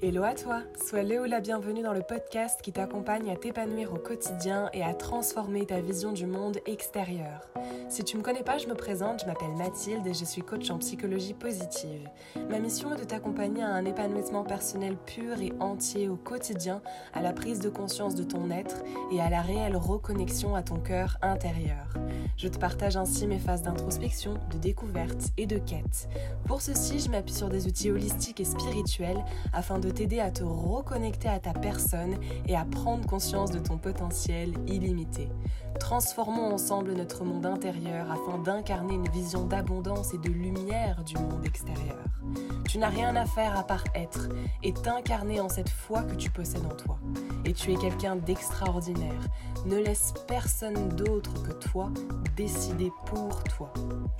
Hello à toi, sois Léo la bienvenue dans le podcast qui t'accompagne à t'épanouir au quotidien et à transformer ta vision du monde extérieur. Si tu me connais pas, je me présente, je m'appelle Mathilde et je suis coach en psychologie positive. Ma mission est de t'accompagner à un épanouissement personnel pur et entier au quotidien, à la prise de conscience de ton être et à la réelle reconnexion à ton cœur intérieur. Je te partage ainsi mes phases d'introspection, de découverte et de quête. Pour ceci, je m'appuie sur des outils holistiques et spirituels afin de t'aider à te reconnecter à ta personne et à prendre conscience de ton potentiel illimité. Transformons ensemble notre monde intérieur afin d'incarner une vision d'abondance et de lumière du monde extérieur. Tu n'as rien à faire à part être et t'incarner en cette foi que tu possèdes en toi. Et tu es quelqu'un d'extraordinaire. Ne laisse personne d'autre que toi décider pour toi.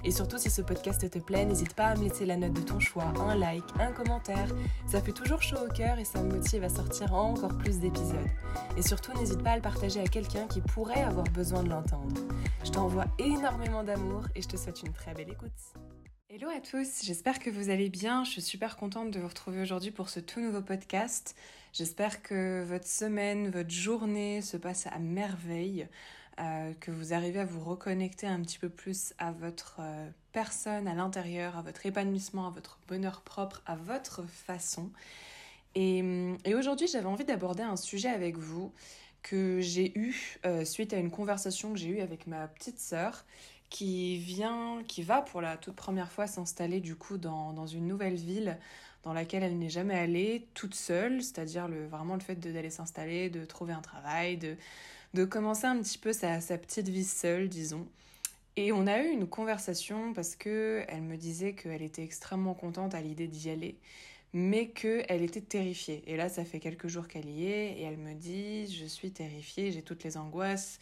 Et surtout, si ce podcast te plaît, n'hésite pas à me laisser la note de ton choix, un like, un commentaire. Ça fait toujours chaud au cœur et ça me motive à sortir encore plus d'épisodes. Et surtout, n'hésite pas à le partager à quelqu'un qui pourrait avoir besoin de l'entendre. Je t'envoie énormément d'amour et je te souhaite une très belle écoute. Hello à tous, j'espère que vous allez bien. Je suis super contente de vous retrouver aujourd'hui pour ce tout nouveau podcast. J'espère que votre semaine, votre journée se passe à merveille, euh, que vous arrivez à vous reconnecter un petit peu plus à votre euh, personne, à l'intérieur, à votre épanouissement, à votre bonheur propre, à votre façon. Et, et aujourd'hui, j'avais envie d'aborder un sujet avec vous que j'ai eu euh, suite à une conversation que j'ai eue avec ma petite sœur qui vient, qui va pour la toute première fois s'installer du coup dans, dans, une nouvelle ville dans laquelle elle n'est jamais allée toute seule, c'est-à-dire le, vraiment le fait d'aller s'installer, de trouver un travail, de, de commencer un petit peu sa, sa petite vie seule, disons. Et on a eu une conversation parce que elle me disait qu'elle était extrêmement contente à l'idée d'y aller, mais qu'elle était terrifiée. Et là, ça fait quelques jours qu'elle y est, et elle me dit, je suis terrifiée, j'ai toutes les angoisses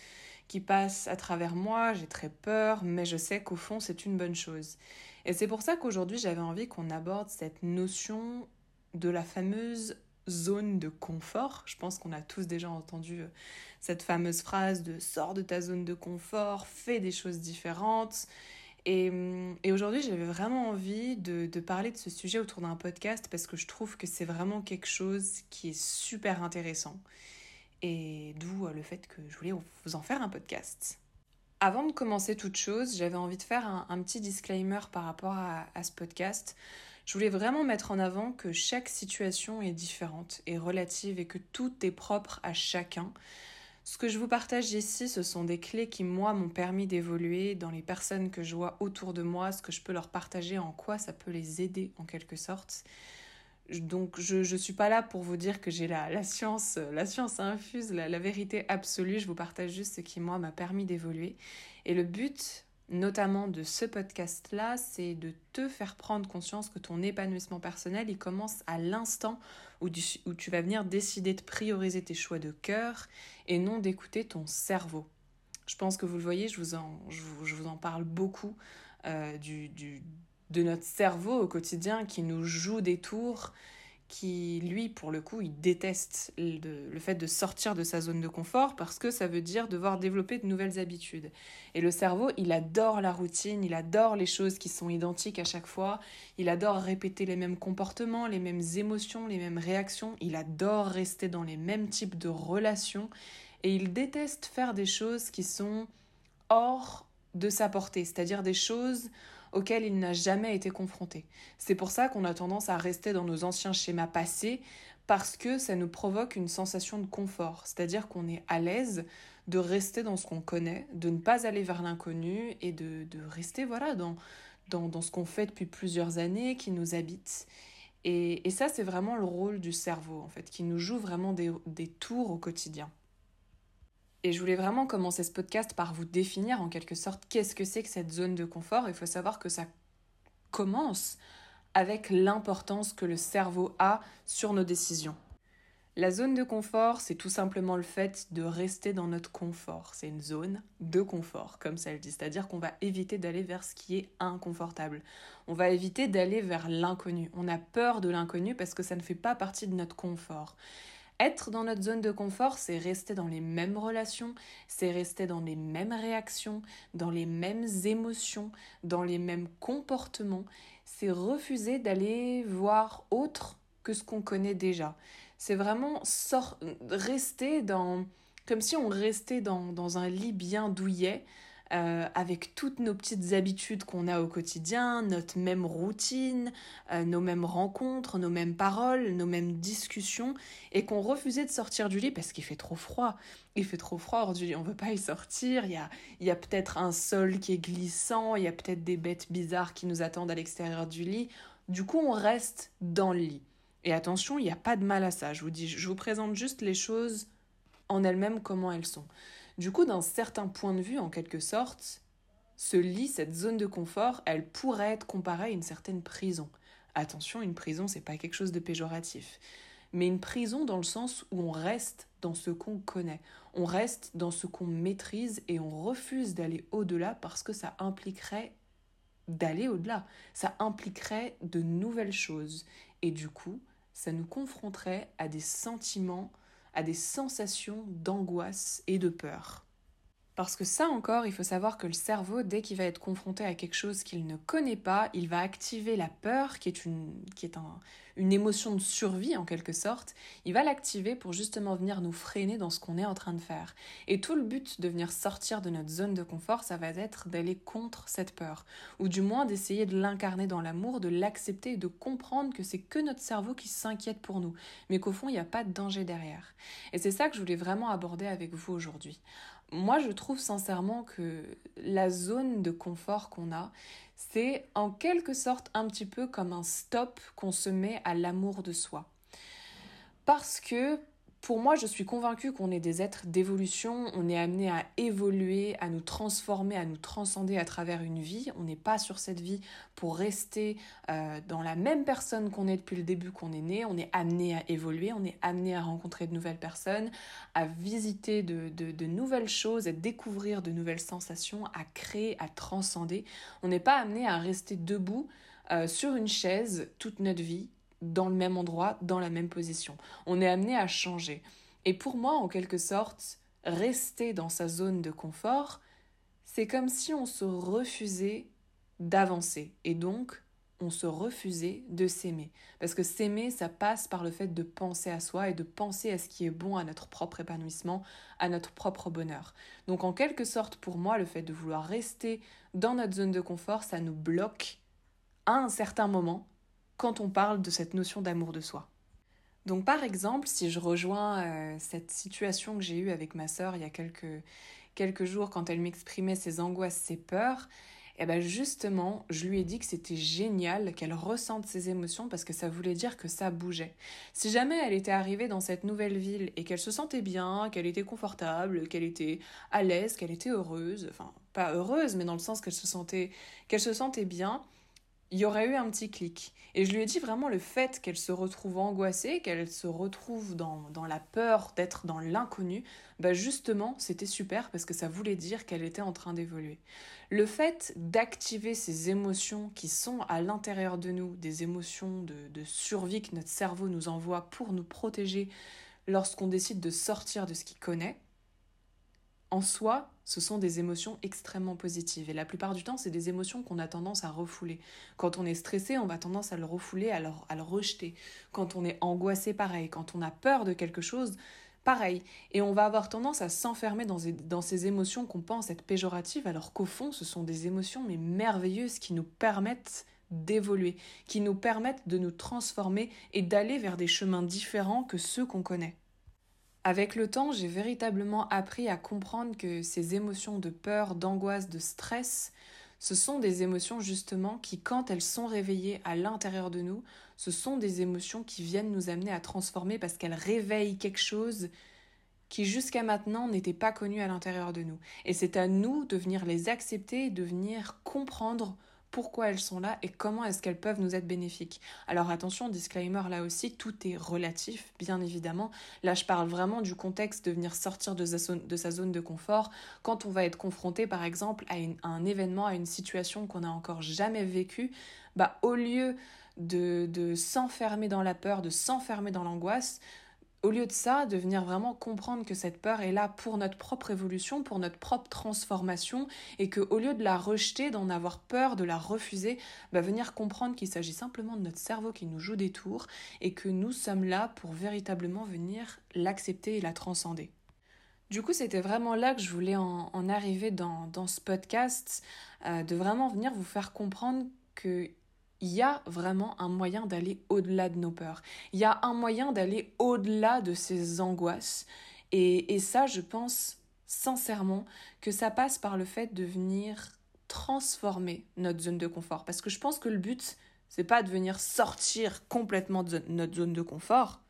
qui passent à travers moi, j'ai très peur, mais je sais qu'au fond, c'est une bonne chose. Et c'est pour ça qu'aujourd'hui, j'avais envie qu'on aborde cette notion de la fameuse zone de confort. Je pense qu'on a tous déjà entendu euh, cette fameuse phrase de sors de ta zone de confort, fais des choses différentes. Et, et aujourd'hui, j'avais vraiment envie de, parler de ce sujet autour d'un podcast parce que je trouve que c'est vraiment quelque chose qui est super intéressant. Et d'où euh, le fait que je voulais vous en faire un podcast. Avant de commencer toute chose, j'avais envie de faire un, un, petit disclaimer par rapport à, à ce podcast. Je voulais vraiment mettre en avant que chaque situation est différente et relative et que tout est propre à chacun. Ce que je vous partage ici, ce sont des clés qui, moi, m'ont permis d'évoluer dans les personnes que je vois autour de moi, ce que je peux leur partager, en quoi ça peut les aider en quelque sorte. Donc je ne suis pas là pour vous dire que j'ai la, science, la science infuse, la, la vérité absolue, je vous partage juste ce qui, moi, m'a permis d'évoluer. Et le but notamment de ce podcast-là, c'est de te faire prendre conscience que ton épanouissement personnel, il commence à l'instant où, où tu, vas venir décider de prioriser tes choix de cœur et non d'écouter ton cerveau. Je pense que vous le voyez, je vous en, je je vous en parle beaucoup euh, du, du, de notre cerveau au quotidien qui nous joue des tours qui, lui, pour le coup, il déteste le, le, fait de sortir de sa zone de confort parce que ça veut dire devoir développer de nouvelles habitudes. Et le cerveau, il adore la routine, il adore les choses qui sont identiques à chaque fois, il adore répéter les mêmes comportements, les mêmes émotions, les mêmes réactions, il adore rester dans les mêmes types de relations et il déteste faire des choses qui sont hors de sa portée, c'est-à-dire des choses auxquelles il n'a jamais été confronté. C'est pour ça qu'on a tendance à rester dans nos anciens schémas passés, parce que ça nous provoque une sensation de confort, c'est-à-dire qu'on est à l'aise de rester dans ce qu'on connaît, de ne pas aller vers l'inconnu et de, de, rester voilà dans, dans, dans ce qu'on fait depuis plusieurs années, qui nous habite. Et, et ça, c'est vraiment le rôle du cerveau, en fait, qui nous joue vraiment des, des tours au quotidien. Et je voulais vraiment commencer ce podcast par vous définir en quelque sorte qu'est-ce que c'est que cette zone de confort. Il faut savoir que ça commence avec l'importance que le cerveau a sur nos décisions. La zone de confort, c'est tout simplement le fait de rester dans notre confort. C'est une zone de confort, comme ça le dit. C'est-à-dire qu'on va éviter d'aller vers ce qui est inconfortable. On va éviter d'aller vers l'inconnu. On a peur de l'inconnu parce que ça ne fait pas partie de notre confort. Être dans notre zone de confort, c'est rester dans les mêmes relations, c'est rester dans les mêmes réactions, dans les mêmes émotions, dans les mêmes comportements. C'est refuser d'aller voir autre que ce qu'on connaît déjà. C'est vraiment rester dans... comme si on restait dans, dans un lit bien douillet, euh, avec toutes nos petites habitudes qu'on a au quotidien, notre même routine, euh, nos mêmes rencontres, nos mêmes paroles, nos mêmes discussions, et qu'on refusait de sortir du lit parce qu'il fait trop froid. Il fait trop froid hors du lit, on veut pas y sortir, il y a, y a peut-être un sol qui est glissant, il y a peut-être des bêtes bizarres qui nous attendent à l'extérieur du lit. Du coup, on reste dans le lit. Et attention, il n'y a pas de mal à ça. Je vous dis, je vous présente juste les choses en elles-mêmes comment elles sont. Du coup, d'un certain point de vue, en quelque sorte, ce lit, cette zone de confort, elle pourrait être comparée à une certaine prison. Attention, une prison, c'est pas quelque chose de péjoratif. Mais une prison dans le sens où on reste dans ce qu'on connaît, on reste dans ce qu'on maîtrise et on refuse d'aller au-delà parce que ça impliquerait d'aller au-delà, ça impliquerait de nouvelles choses et du coup, ça nous confronterait à des sentiments à des sensations d'angoisse et de peur. Parce que ça encore, il faut savoir que le cerveau, dès qu'il va être confronté à quelque chose qu'il ne connaît pas, il va activer la peur, qui est une, émotion de survie en quelque sorte. Il va l'activer pour justement venir nous freiner dans ce qu'on est en train de faire. Et tout le but de venir sortir de notre zone de confort, ça va être d'aller contre cette peur. Ou du moins d'essayer de l'incarner dans l'amour, de l'accepter et de comprendre que c'est que notre cerveau qui s'inquiète pour nous. Mais qu'au fond, il n'y a pas de danger derrière. Et c'est ça que je voulais vraiment aborder avec vous aujourd'hui. Moi, je trouve sincèrement que la zone de confort qu'on a, c'est en quelque sorte un petit peu comme un stop qu'on se met à l'amour de soi. Parce que pour moi, je suis convaincue qu'on est des êtres d'évolution, on est amené à évoluer, à nous transformer, à nous transcender à travers une vie. On n'est pas sur cette vie pour rester euh, dans la même personne qu'on est depuis le début qu'on est né. On est amené à évoluer, on est amené à rencontrer de nouvelles personnes, à visiter de, nouvelles choses, à découvrir de nouvelles sensations, à créer, à transcender. On n'est pas amené à rester debout euh, sur une chaise toute notre vie dans le même endroit, dans la même position. On est amené à changer. Et pour moi, en quelque sorte, rester dans sa zone de confort, c'est comme si on se refusait d'avancer. Et donc, on se refusait de s'aimer. Parce que s'aimer, ça passe par le fait de penser à soi et de penser à ce qui est bon à notre propre épanouissement, à notre propre bonheur. Donc en quelque sorte, pour moi, le fait de vouloir rester dans notre zone de confort, ça nous bloque à un certain moment quand on parle de cette notion d'amour de soi. Donc par exemple, si je rejoins euh, cette situation que j'ai eue avec ma sœur il y a quelques, quelques jours quand elle m'exprimait ses angoisses, ses peurs, et eh ben justement, je lui ai dit que c'était génial qu'elle ressente ses émotions parce que ça voulait dire que ça bougeait. Si jamais elle était arrivée dans cette nouvelle ville et qu'elle se sentait bien, qu'elle était confortable, qu'elle était à l'aise, qu'elle était heureuse, enfin pas heureuse mais dans le sens qu'elle se sentait qu'elle se sentait bien, il y aurait eu un petit clic. Et je lui ai dit vraiment le fait qu'elle se retrouve angoissée, qu'elle se retrouve dans, dans la peur d'être dans l'inconnu, bah justement, c'était super parce que ça voulait dire qu'elle était en train d'évoluer. Le fait d'activer ces émotions qui sont à l'intérieur de nous, des émotions de, de survie que notre cerveau nous envoie pour nous protéger lorsqu'on décide de sortir de ce qu'il connaît, en soi, ce sont des émotions extrêmement positives. Et la plupart du temps, c'est des émotions qu'on a tendance à refouler. Quand on est stressé, on va tendance à le refouler, à le, à le rejeter. Quand on est angoissé, pareil. Quand on a peur de quelque chose, pareil. Et on va avoir tendance à s'enfermer dans, dans, ces émotions qu'on pense être péjoratives, alors qu'au fond, ce sont des émotions mais merveilleuses qui nous permettent d'évoluer, qui nous permettent de nous transformer et d'aller vers des chemins différents que ceux qu'on connaît. Avec le temps, j'ai véritablement appris à comprendre que ces émotions de peur, d'angoisse, de stress, ce sont des émotions justement qui, quand elles sont réveillées à l'intérieur de nous, ce sont des émotions qui viennent nous amener à transformer parce qu'elles réveillent quelque chose qui jusqu'à maintenant n'était pas connu à l'intérieur de nous. Et c'est à nous de venir les accepter et de venir comprendre pourquoi elles sont là et comment est-ce qu'elles peuvent nous être bénéfiques. Alors attention, disclaimer là aussi, tout est relatif, bien évidemment. Là, je parle vraiment du contexte de venir sortir de sa zone de, confort quand on va être confronté, par exemple, à, un événement, à une situation qu'on n'a encore jamais vécue. Bah, au lieu de s'enfermer dans la peur, de s'enfermer dans l'angoisse, au lieu de ça, de venir vraiment comprendre que cette peur est là pour notre propre évolution, pour notre propre transformation, et que au lieu de la rejeter, d'en avoir peur, de la refuser, bah venir comprendre qu'il s'agit simplement de notre cerveau qui nous joue des tours, et que nous sommes là pour véritablement venir l'accepter et la transcender. Du coup, c'était vraiment là que je voulais en, arriver dans, ce podcast, euh, de vraiment venir vous faire comprendre que il y a vraiment un moyen d'aller au-delà de nos peurs. Il y a un moyen d'aller au-delà de ces angoisses. Et, et, ça, je pense sincèrement que ça passe par le fait de venir transformer notre zone de confort. Parce que je pense que le but, c'est pas de venir sortir complètement de notre zone de confort,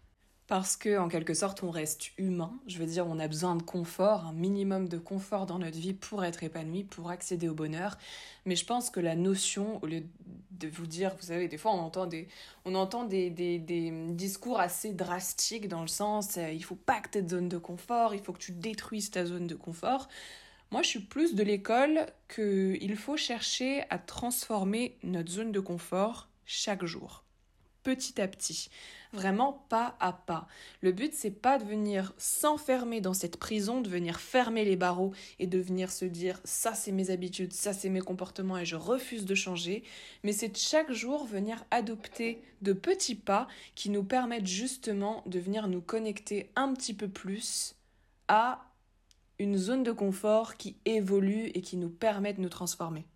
parce que en quelque sorte on reste humain, je veux dire on a besoin de confort, un minimum de confort dans notre vie pour être épanoui, pour accéder au bonheur, mais je pense que la notion, au lieu de vous dire, vous savez, des fois on entend des, on entend des, des, discours assez drastiques dans le sens euh, il faut pas que aies zone de confort, il faut que tu détruises ta zone de confort. Moi, je suis plus de l'école qu'il faut chercher à transformer notre zone de confort chaque jour petit à petit, vraiment pas à pas. Le but c'est pas de venir s'enfermer dans cette prison, de venir fermer les barreaux et de venir se dire ça c'est mes habitudes, ça c'est mes comportements et je refuse de changer, mais c'est chaque jour venir adopter de petits pas qui nous permettent justement de venir nous connecter un petit peu plus à une zone de confort qui évolue et qui nous permet de nous transformer.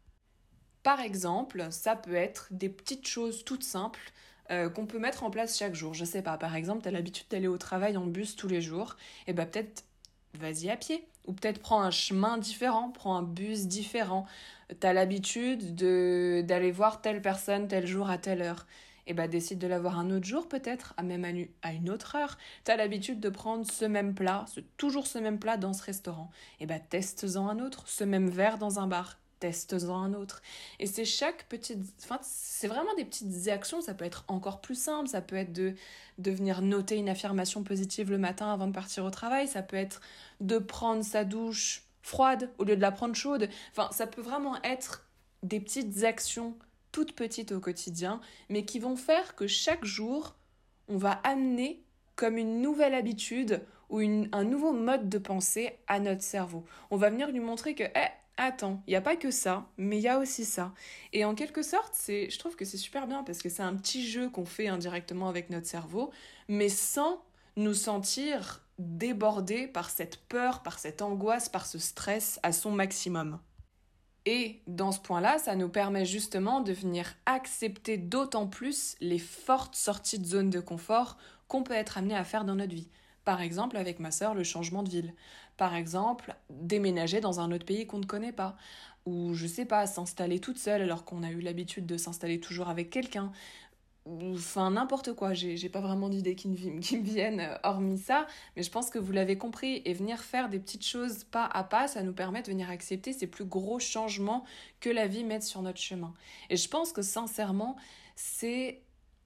Par exemple, ça peut être des petites choses toutes simples euh, qu'on peut mettre en place chaque jour. Je sais pas, par exemple, tu as l'habitude d'aller au travail en bus tous les jours, et ben peut-être vas-y à pied. Ou peut-être prends un chemin différent, prends un bus différent. Tu as l'habitude de d'aller voir telle personne tel jour à telle heure. Et ben décide de la voir un autre jour peut-être, à même à une autre heure. Tu as l'habitude de prendre ce même plat, toujours ce même plat dans ce restaurant. Et ben testes-en un autre, ce même verre dans un bar teste-en un autre. Et c'est chaque petite... Enfin, c'est vraiment des petites actions, ça peut être encore plus simple, ça peut être de, de venir noter une affirmation positive le matin avant de partir au travail, ça peut être de prendre sa douche froide au lieu de la prendre chaude. Enfin, ça peut vraiment être des petites actions toutes petites au quotidien, mais qui vont faire que chaque jour, on va amener comme une nouvelle habitude ou une, un nouveau mode de pensée à notre cerveau. On va venir lui montrer que, eh, attends, il n'y a pas que ça, mais il y a aussi ça. Et en quelque sorte, c'est, je trouve que c'est super bien parce que c'est un petit jeu qu'on fait indirectement avec notre cerveau, mais sans nous sentir débordés par cette peur, par cette angoisse, par ce stress à son maximum. Et dans ce point-là, ça nous permet justement de venir accepter d'autant plus les fortes sorties de zone de confort qu'on peut être amené à faire dans notre vie. Par exemple, avec ma sœur, le changement de ville. Par exemple, déménager dans un autre pays qu'on ne connaît pas. Ou, je sais pas, s'installer toute seule alors qu'on a eu l'habitude de s'installer toujours avec quelqu'un. Enfin, n'importe quoi. J'ai pas vraiment d'idées qui, qui, me viennent euh, hormis ça. Mais je pense que vous l'avez compris. Et venir faire des petites choses pas à pas, ça nous permet de venir accepter ces plus gros changements que la vie met sur notre chemin. Et je pense que sincèrement, c'est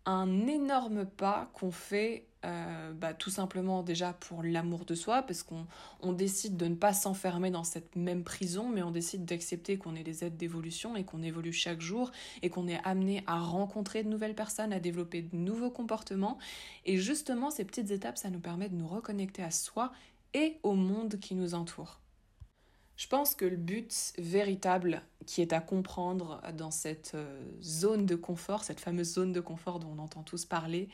un énorme pas qu'on fait euh, bah, tout simplement déjà pour l'amour de soi, parce qu'on on décide de ne pas s'enfermer dans cette même prison, mais on décide d'accepter qu'on est des êtres d'évolution et qu'on évolue chaque jour et qu'on est amené à rencontrer de nouvelles personnes, à développer de nouveaux comportements. Et justement, ces petites étapes, ça nous permet de nous reconnecter à soi et au monde qui nous entoure. Je pense que le but véritable qui est à comprendre dans cette euh, zone de confort, cette fameuse zone de confort dont on entend tous parler,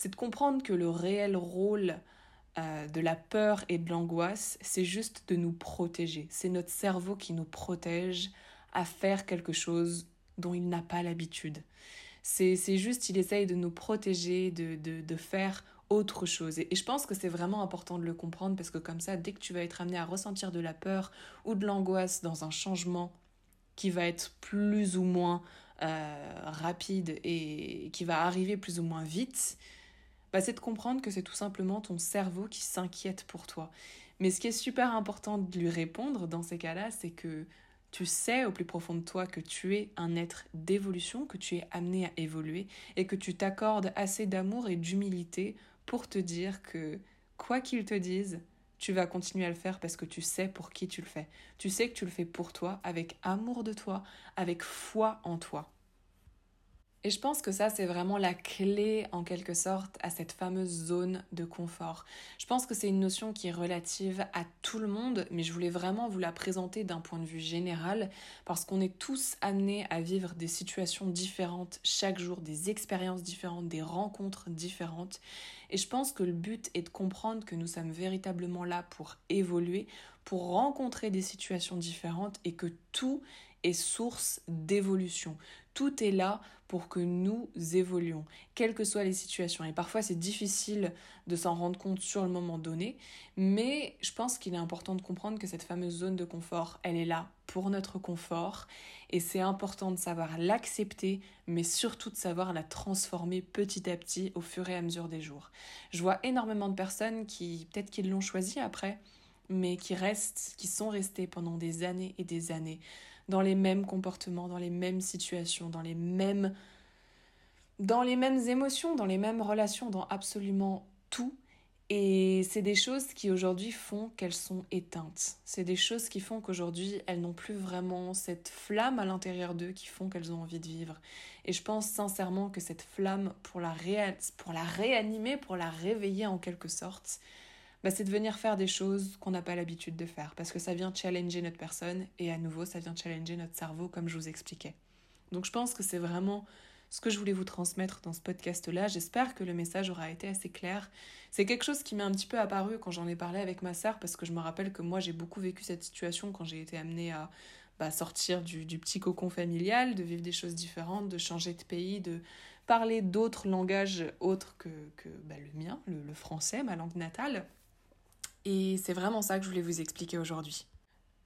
c'est de comprendre que le réel rôle euh, de la peur et de l'angoisse, c'est juste de nous protéger. C'est notre cerveau qui nous protège à faire quelque chose dont il n'a pas l'habitude. C'est juste, il essaye de nous protéger, de, de, de faire autre chose. Et, je pense que c'est vraiment important de le comprendre parce que comme ça, dès que tu vas être amené à ressentir de la peur ou de l'angoisse dans un changement qui va être plus ou moins euh, rapide et qui va arriver plus ou moins vite, bah, c'est de comprendre que c'est tout simplement ton cerveau qui s'inquiète pour toi. Mais ce qui est super important de lui répondre dans ces cas-là, c'est que Tu sais au plus profond de toi que tu es un être d'évolution, que tu es amené à évoluer et que tu t'accordes assez d'amour et d'humilité pour te dire que quoi qu'ils te disent, tu vas continuer à le faire parce que tu sais pour qui tu le fais. Tu sais que tu le fais pour toi, avec amour de toi, avec foi en toi. Et je pense que ça, c'est vraiment la clé, en quelque sorte, à cette fameuse zone de confort. Je pense que c'est une notion qui est relative à tout le monde, mais je voulais vraiment vous la présenter d'un point de vue général, parce qu'on est tous amenés à vivre des situations différentes chaque jour, des expériences différentes, des rencontres différentes. Et je pense que le but est de comprendre que nous sommes véritablement là pour évoluer, pour rencontrer des situations différentes, et que tout est source d'évolution. Tout est là pour que nous évoluions, quelles que soient les situations. Et parfois, c'est difficile de s'en rendre compte sur le moment donné, mais je pense qu'il est important de comprendre que cette fameuse zone de confort, elle est là pour notre confort, et c'est important de savoir l'accepter, mais surtout de savoir la transformer petit à petit au fur et à mesure des jours. Je vois énormément de personnes qui, peut-être qu'ils l'ont choisi après, mais qui restent, qui sont restés pendant des années et des années dans les mêmes comportements, dans les mêmes situations, dans les mêmes dans les mêmes émotions, dans les mêmes relations, dans absolument tout. Et c'est des choses qui aujourd'hui font qu'elles sont éteintes. C'est des choses qui font qu'aujourd'hui elles n'ont plus vraiment cette flamme à l'intérieur d'eux qui font qu'elles ont envie de vivre. Et je pense sincèrement que cette flamme, pour la, pour la réanimer, pour la réveiller en quelque sorte, bah, c'est de venir faire des choses qu'on n'a pas l'habitude de faire, parce que ça vient challenger notre personne, et à nouveau, ça vient challenger notre cerveau, comme je vous expliquais. Donc je pense que c'est vraiment ce que je voulais vous transmettre dans ce podcast-là. J'espère que le message aura été assez clair. C'est quelque chose qui m'est un petit peu apparu quand j'en ai parlé avec ma sœur, parce que je me rappelle que moi j'ai beaucoup vécu cette situation quand j'ai été amenée à bah, sortir du, petit cocon familial, de vivre des choses différentes, de changer de pays, de parler d'autres langages autres que, bah, le mien, le français, ma langue natale. Et c'est vraiment ça que je voulais vous expliquer aujourd'hui.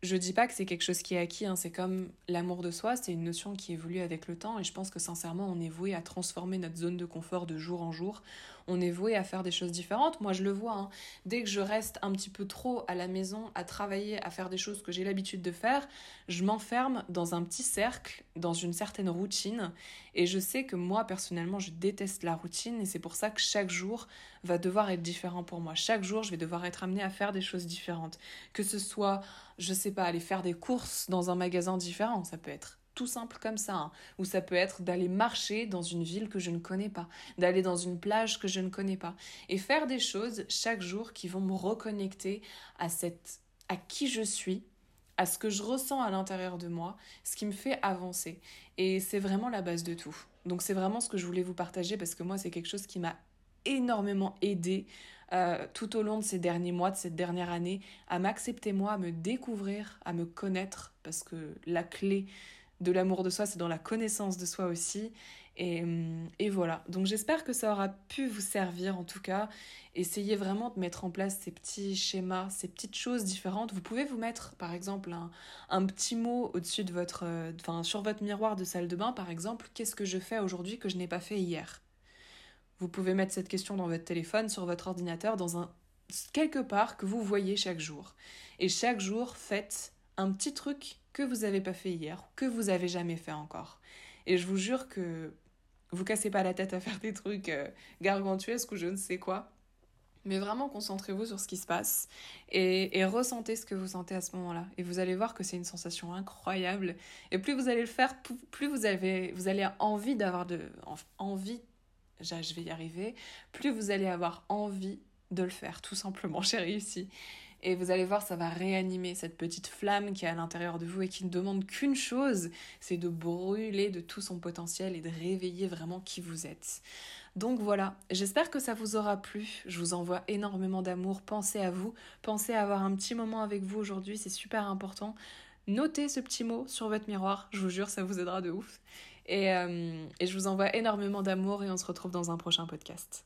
Je dis pas que c'est quelque chose qui est acquis, hein. c'est comme l'amour de soi, c'est une notion qui évolue avec le temps et je pense que sincèrement on est voué à transformer notre zone de confort de jour en jour, on est voué à faire des choses différentes. Moi je le vois, hein. dès que je reste un petit peu trop à la maison, à travailler, à faire des choses que j'ai l'habitude de faire, je m'enferme dans un petit cercle, dans une certaine routine et je sais que moi personnellement je déteste la routine et c'est pour ça que chaque jour va devoir être différent pour moi. Chaque jour je vais devoir être amenée à faire des choses différentes. Que ce soit, je sais pas, aller faire des courses dans un magasin différent, ça peut être tout simple comme ça, hein. ou ça peut être d'aller marcher dans une ville que je ne connais pas, d'aller dans une plage que je ne connais pas, et faire des choses chaque jour qui vont me reconnecter à cette, à qui je suis, à ce que je ressens à l'intérieur de moi, ce qui me fait avancer. Et c'est vraiment la base de tout. Donc c'est vraiment ce que je voulais vous partager parce que moi c'est quelque chose qui m'a énormément aidé euh, tout au long de ces derniers mois, de cette dernière année, à m'accepter moi, à me découvrir, à me connaître, parce que la clé de l'amour de soi, c'est dans la connaissance de soi aussi. Et, hum, voilà. Donc j'espère que ça aura pu vous servir en tout cas. Essayez vraiment de mettre en place ces petits schémas, ces petites choses différentes. Vous pouvez vous mettre par exemple un, un petit mot au-dessus de votre, euh, enfin sur votre miroir de salle de bain par exemple. Qu'est-ce que je fais aujourd'hui que je n'ai pas fait hier? Vous pouvez mettre cette question dans votre téléphone, sur votre ordinateur, dans un quelque part que vous voyez chaque jour. Et chaque jour, faites un petit truc que vous n'avez pas fait hier, que vous avez jamais fait encore. Et je vous jure que vous cassez pas la tête à faire des trucs euh, gargantuesques ou je ne sais quoi. Mais vraiment concentrez-vous sur ce qui se passe et, et, ressentez ce que vous sentez à ce moment-là. Et vous allez voir que c'est une sensation incroyable. Et plus vous allez le faire, plus vous avez, vous allez envie d'avoir de, envie je vais y arriver, plus vous allez avoir envie de le faire, tout simplement, j'ai réussi. Et vous allez voir, ça va réanimer cette petite flamme qui est à l'intérieur de vous et qui ne demande qu'une chose, c'est de brûler de tout son potentiel et de réveiller vraiment qui vous êtes. Donc voilà, j'espère que ça vous aura plu. Je vous envoie énormément d'amour. Pensez à vous, pensez à avoir un petit moment avec vous aujourd'hui, c'est super important. Notez ce petit mot sur votre miroir, je vous jure, ça vous aidera de ouf. Et, euh, et je vous envoie énormément d'amour et on se retrouve dans un prochain podcast.